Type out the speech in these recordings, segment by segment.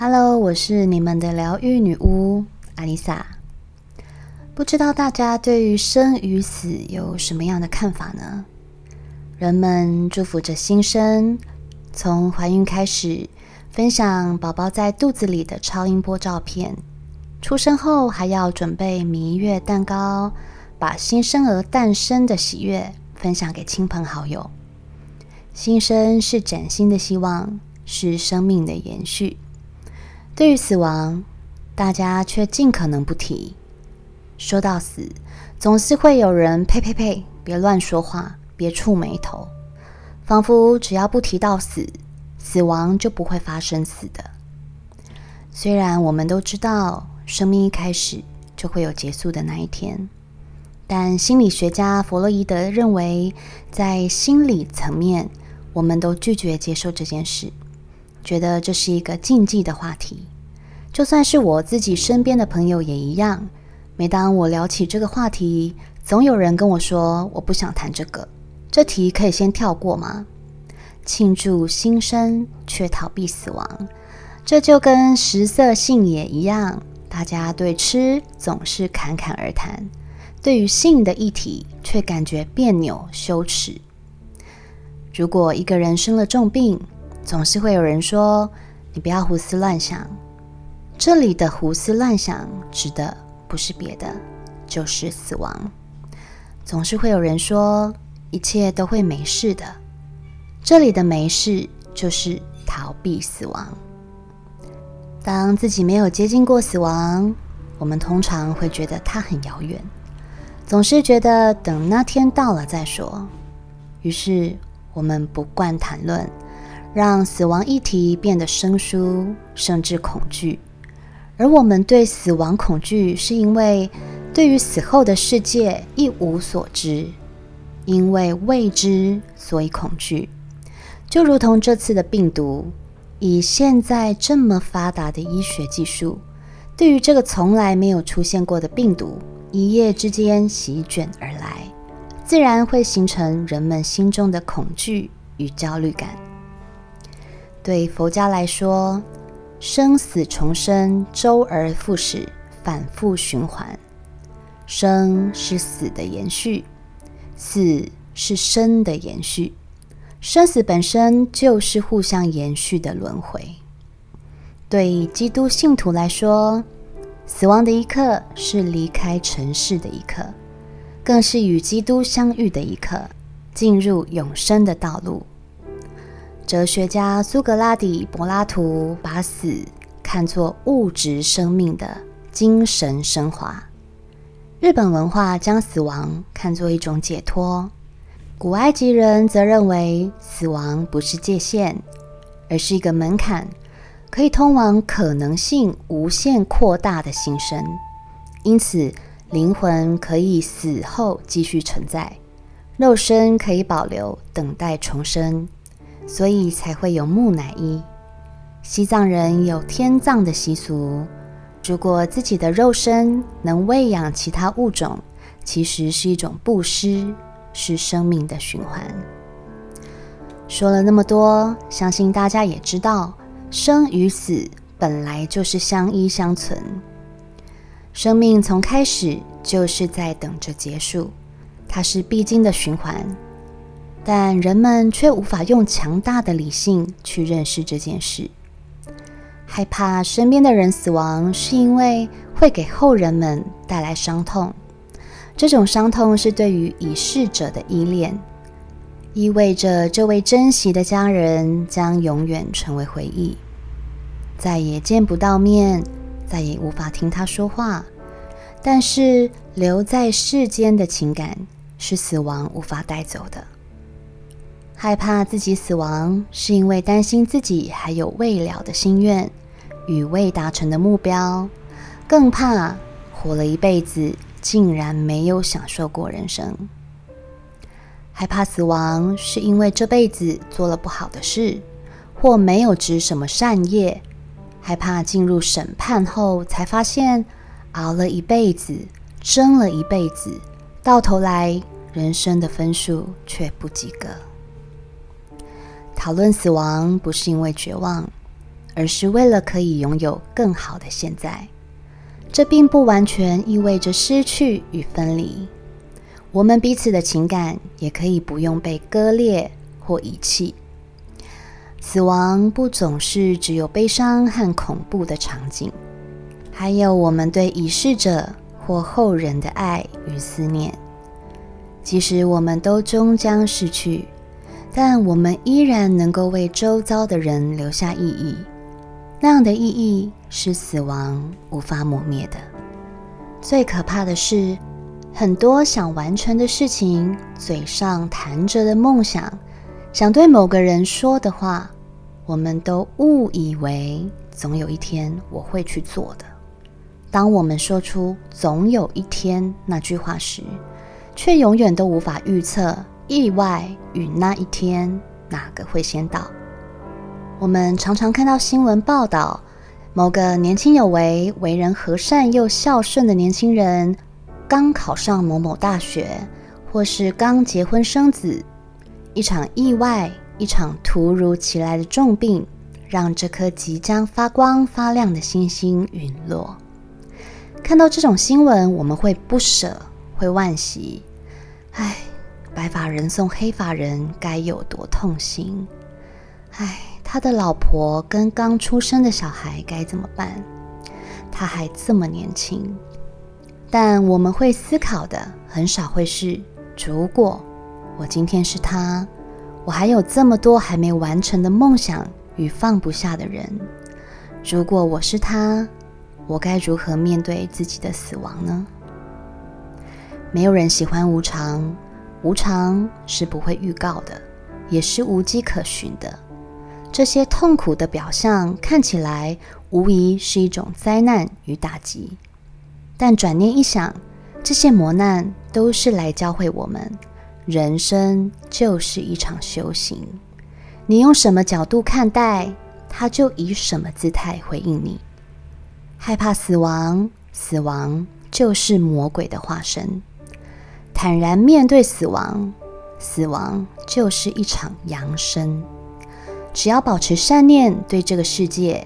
Hello，我是你们的疗愈女巫阿丽萨。不知道大家对于生与死有什么样的看法呢？人们祝福着新生，从怀孕开始，分享宝宝在肚子里的超音波照片；出生后还要准备蜜月蛋糕，把新生儿诞生的喜悦分享给亲朋好友。新生是崭新的希望，是生命的延续。对于死亡，大家却尽可能不提。说到死，总是会有人呸呸呸，别乱说话，别触眉头，仿佛只要不提到死，死亡就不会发生死的。虽然我们都知道，生命一开始就会有结束的那一天，但心理学家弗洛伊德认为，在心理层面，我们都拒绝接受这件事。觉得这是一个禁忌的话题，就算是我自己身边的朋友也一样。每当我聊起这个话题，总有人跟我说：“我不想谈这个，这题可以先跳过吗？”庆祝新生却逃避死亡，这就跟食色性也一样，大家对吃总是侃侃而谈，对于性的议题却感觉别扭羞耻。如果一个人生了重病，总是会有人说：“你不要胡思乱想。”这里的胡思乱想指的不是别的，就是死亡。总是会有人说：“一切都会没事的。”这里的没事就是逃避死亡。当自己没有接近过死亡，我们通常会觉得它很遥远，总是觉得等那天到了再说。于是我们不惯谈论。让死亡议题变得生疏，甚至恐惧。而我们对死亡恐惧，是因为对于死后的世界一无所知，因为未知，所以恐惧。就如同这次的病毒，以现在这么发达的医学技术，对于这个从来没有出现过的病毒，一夜之间席卷而来，自然会形成人们心中的恐惧与焦虑感。对佛家来说，生死重生，周而复始，反复循环。生是死的延续，死是生的延续。生死本身就是互相延续的轮回。对基督信徒来说，死亡的一刻是离开尘世的一刻，更是与基督相遇的一刻，进入永生的道路。哲学家苏格拉底、柏拉图把死看作物质生命的精神升华。日本文化将死亡看作一种解脱。古埃及人则认为死亡不是界限，而是一个门槛，可以通往可能性无限扩大的新生。因此，灵魂可以死后继续存在，肉身可以保留，等待重生。所以才会有木乃伊。西藏人有天葬的习俗。如果自己的肉身能喂养其他物种，其实是一种布施，是生命的循环。说了那么多，相信大家也知道，生与死本来就是相依相存。生命从开始就是在等着结束，它是必经的循环。但人们却无法用强大的理性去认识这件事。害怕身边的人死亡，是因为会给后人们带来伤痛。这种伤痛是对于已逝者的依恋，意味着这位珍惜的家人将永远成为回忆，再也见不到面，再也无法听他说话。但是留在世间的情感，是死亡无法带走的。害怕自己死亡，是因为担心自己还有未了的心愿与未达成的目标，更怕活了一辈子竟然没有享受过人生。害怕死亡，是因为这辈子做了不好的事，或没有执什么善业，害怕进入审判后才发现熬了一辈子，争了一辈子，到头来人生的分数却不及格。讨论死亡不是因为绝望，而是为了可以拥有更好的现在。这并不完全意味着失去与分离，我们彼此的情感也可以不用被割裂或遗弃。死亡不总是只有悲伤和恐怖的场景，还有我们对已逝者或后人的爱与思念。即使我们都终将逝去，但我们依然能够为周遭的人留下意义。那样的意义是死亡无法抹灭的。最可怕的是，很多想完成的事情，嘴上谈着的梦想。想对某个人说的话，我们都误以为总有一天我会去做的。当我们说出“总有一天”那句话时，却永远都无法预测意外与那一天哪个会先到。我们常常看到新闻报道，某个年轻有为、为人和善又孝顺的年轻人，刚考上某某大学，或是刚结婚生子。一场意外，一场突如其来的重病，让这颗即将发光发亮的星星陨落。看到这种新闻，我们会不舍，会惋惜。唉，白发人送黑发人，该有多痛心！唉，他的老婆跟刚出生的小孩该怎么办？他还这么年轻。但我们会思考的，很少会是如果。我今天是他，我还有这么多还没完成的梦想与放不下的人。如果我是他，我该如何面对自己的死亡呢？没有人喜欢无常，无常是不会预告的，也是无迹可寻的。这些痛苦的表象看起来无疑是一种灾难与打击，但转念一想，这些磨难都是来教会我们。人生就是一场修行，你用什么角度看待，他就以什么姿态回应你。害怕死亡，死亡就是魔鬼的化身；坦然面对死亡，死亡就是一场扬升。只要保持善念，对这个世界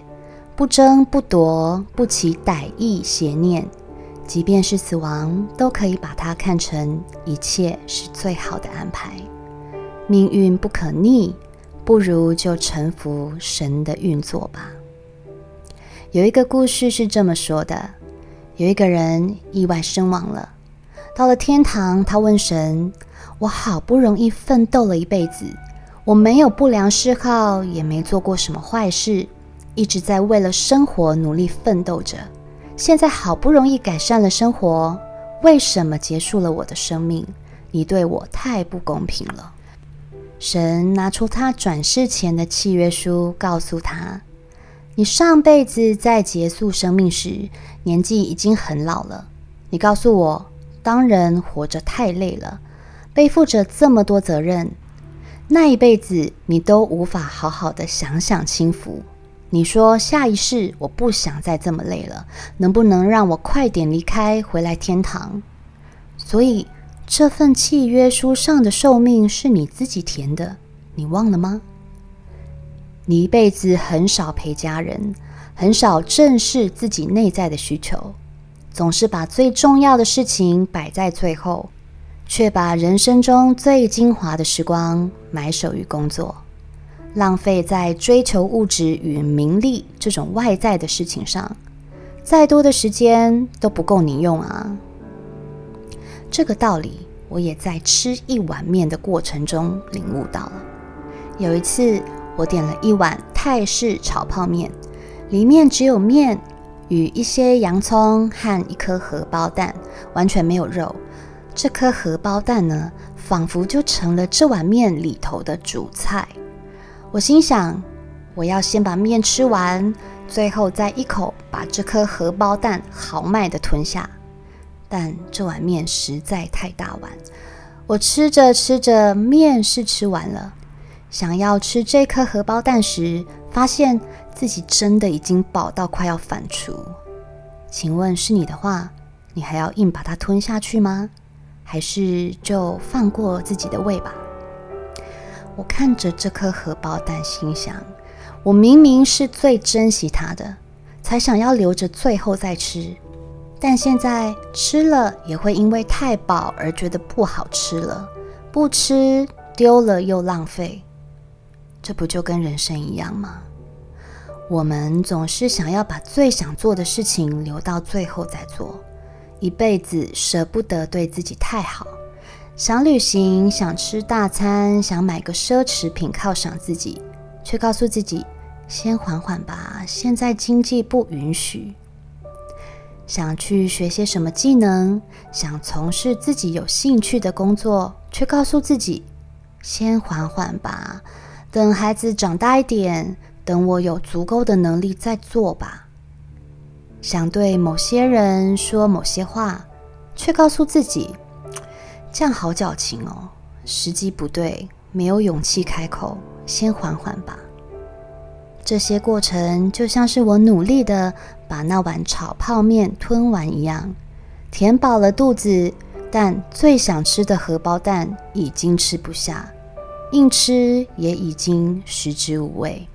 不争不夺，不起歹意邪念。即便是死亡，都可以把它看成一切是最好的安排。命运不可逆，不如就臣服神的运作吧。有一个故事是这么说的：有一个人意外身亡了，到了天堂，他问神：“我好不容易奋斗了一辈子，我没有不良嗜好，也没做过什么坏事，一直在为了生活努力奋斗着。”现在好不容易改善了生活，为什么结束了我的生命？你对我太不公平了。神拿出他转世前的契约书，告诉他：你上辈子在结束生命时，年纪已经很老了。你告诉我，当人活着太累了，背负着这么多责任，那一辈子你都无法好好的享享清福。你说下一世我不想再这么累了，能不能让我快点离开，回来天堂？所以这份契约书上的寿命是你自己填的，你忘了吗？你一辈子很少陪家人，很少正视自己内在的需求，总是把最重要的事情摆在最后，却把人生中最精华的时光埋首于工作。浪费在追求物质与名利这种外在的事情上，再多的时间都不够你用啊！这个道理，我也在吃一碗面的过程中领悟到了。有一次，我点了一碗泰式炒泡面，里面只有面与一些洋葱和一颗荷包蛋，完全没有肉。这颗荷包蛋呢，仿佛就成了这碗面里头的主菜。我心想，我要先把面吃完，最后再一口把这颗荷包蛋豪迈地吞下。但这碗面实在太大碗，我吃着吃着，面是吃完了，想要吃这颗荷包蛋时，发现自己真的已经饱到快要反刍。请问是你的话，你还要硬把它吞下去吗？还是就放过自己的胃吧？我看着这颗荷包蛋，心想：我明明是最珍惜它的，才想要留着最后再吃，但现在吃了也会因为太饱而觉得不好吃了，不吃丢了又浪费，这不就跟人生一样吗？我们总是想要把最想做的事情留到最后再做，一辈子舍不得对自己太好。想旅行，想吃大餐，想买个奢侈品犒赏自己，却告诉自己先缓缓吧，现在经济不允许。想去学些什么技能，想从事自己有兴趣的工作，却告诉自己先缓缓吧，等孩子长大一点。等我有足够的能力再做吧。想对某些人说某些话，却告诉自己这样好矫情哦，时机不对，没有勇气开口，先缓缓吧。这些过程就像是我努力的把那碗炒泡面吞完一样，填饱了肚子，但最想吃的荷包蛋已经吃不下，硬吃也已经食之无味。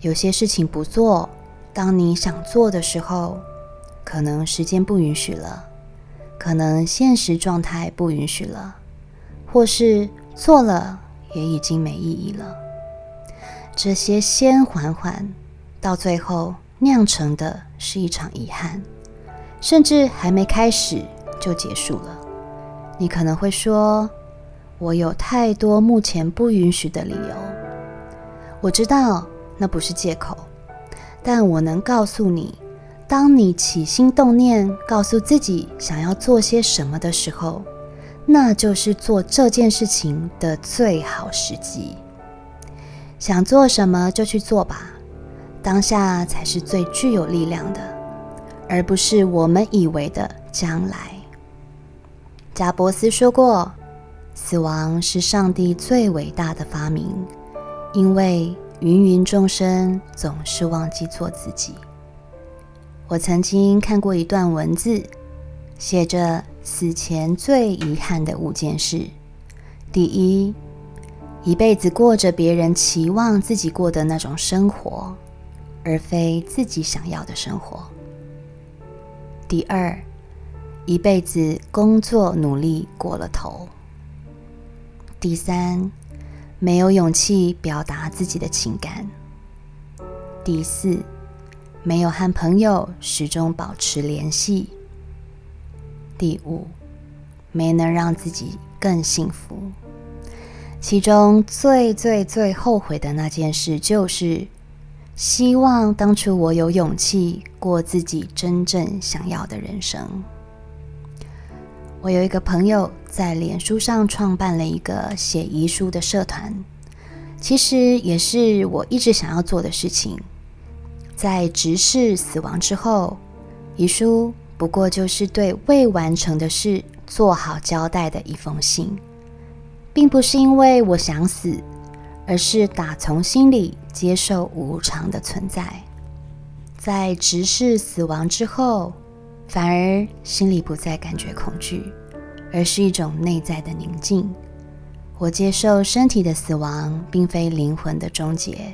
有些事情不做，当你想做的时候，可能时间不允许了，可能现实状态不允许了，或是做了也已经没意义了。这些先缓缓，到最后酿成的是一场遗憾，甚至还没开始就结束了。你可能会说：“我有太多目前不允许的理由。”我知道。那不是借口，但我能告诉你，当你起心动念，告诉自己想要做些什么的时候，那就是做这件事情的最好时机。想做什么就去做吧，当下才是最具有力量的，而不是我们以为的将来。贾伯斯说过：“死亡是上帝最伟大的发明，因为。”芸芸众生总是忘记做自己。我曾经看过一段文字，写着死前最遗憾的五件事：第一，一辈子过着别人期望自己过的那种生活，而非自己想要的生活；第二，一辈子工作努力过了头；第三。没有勇气表达自己的情感。第四，没有和朋友始终保持联系。第五，没能让自己更幸福。其中最最最后悔的那件事，就是希望当初我有勇气过自己真正想要的人生。我有一个朋友在脸书上创办了一个写遗书的社团，其实也是我一直想要做的事情。在直视死亡之后，遗书不过就是对未完成的事做好交代的一封信，并不是因为我想死，而是打从心里接受无常的存在。在直视死亡之后。反而心里不再感觉恐惧，而是一种内在的宁静。我接受身体的死亡，并非灵魂的终结，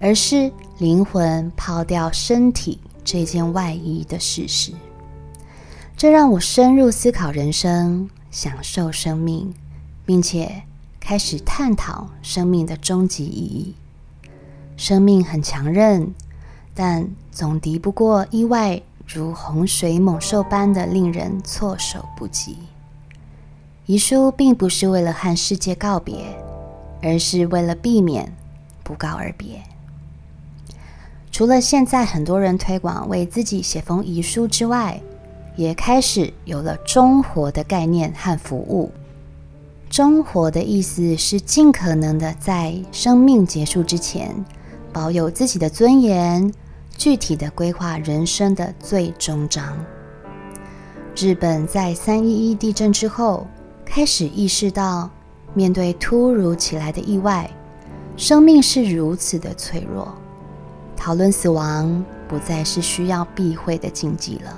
而是灵魂抛掉身体这件外衣的事实。这让我深入思考人生，享受生命，并且开始探讨生命的终极意义。生命很强韧，但总敌不过意外。如洪水猛兽般的令人措手不及。遗书并不是为了和世界告别，而是为了避免不告而别。除了现在很多人推广为自己写封遗书之外，也开始有了终活的概念和服务。终活的意思是尽可能的在生命结束之前，保有自己的尊严。具体的规划人生的最终章。日本在三一一地震之后，开始意识到，面对突如其来的意外，生命是如此的脆弱，讨论死亡不再是需要避讳的禁忌了。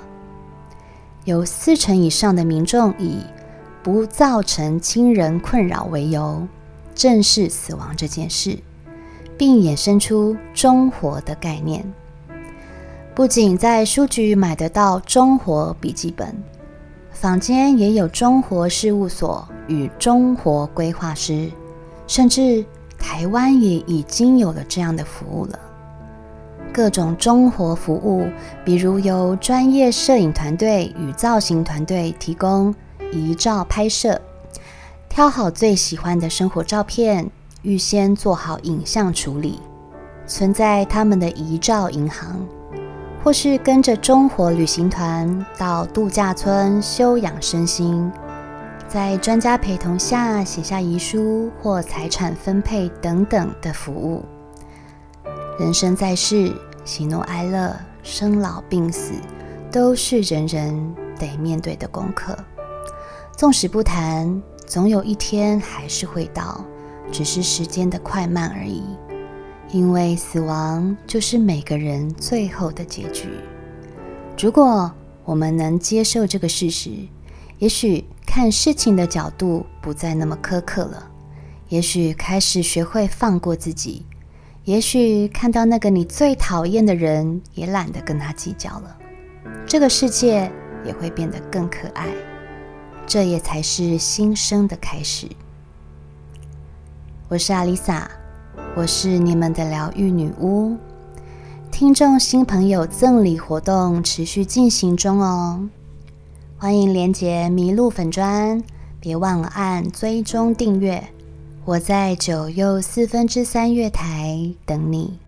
有四成以上的民众以不造成亲人困扰为由，正视死亡这件事。并衍生出中活的概念。不仅在书局买得到中活笔记本，坊间也有中活事务所与中活规划师，甚至台湾也已经有了这样的服务了。各种中活服务，比如由专业摄影团队与造型团队提供遗照拍摄，挑好最喜欢的生活照片，预先做好影像处理，存在他们的遗照银行。或是跟着中火旅行团到度假村休养身心，在专家陪同下写下遗书或财产分配等等的服务。人生在世，喜怒哀乐、生老病死，都是人人得面对的功课。纵使不谈，总有一天还是会到，只是时间的快慢而已。因为死亡就是每个人最后的结局。如果我们能接受这个事实，也许看事情的角度不再那么苛刻了，也许开始学会放过自己，也许看到那个你最讨厌的人，也懒得跟他计较了，这个世界也会变得更可爱。这也才是新生的开始。我是阿丽萨。我是你们的疗愈女巫，听众新朋友赠礼活动持续进行中哦，欢迎连接麋鹿粉砖，别忘了按追踪订阅，我在九又四分之三月台等你。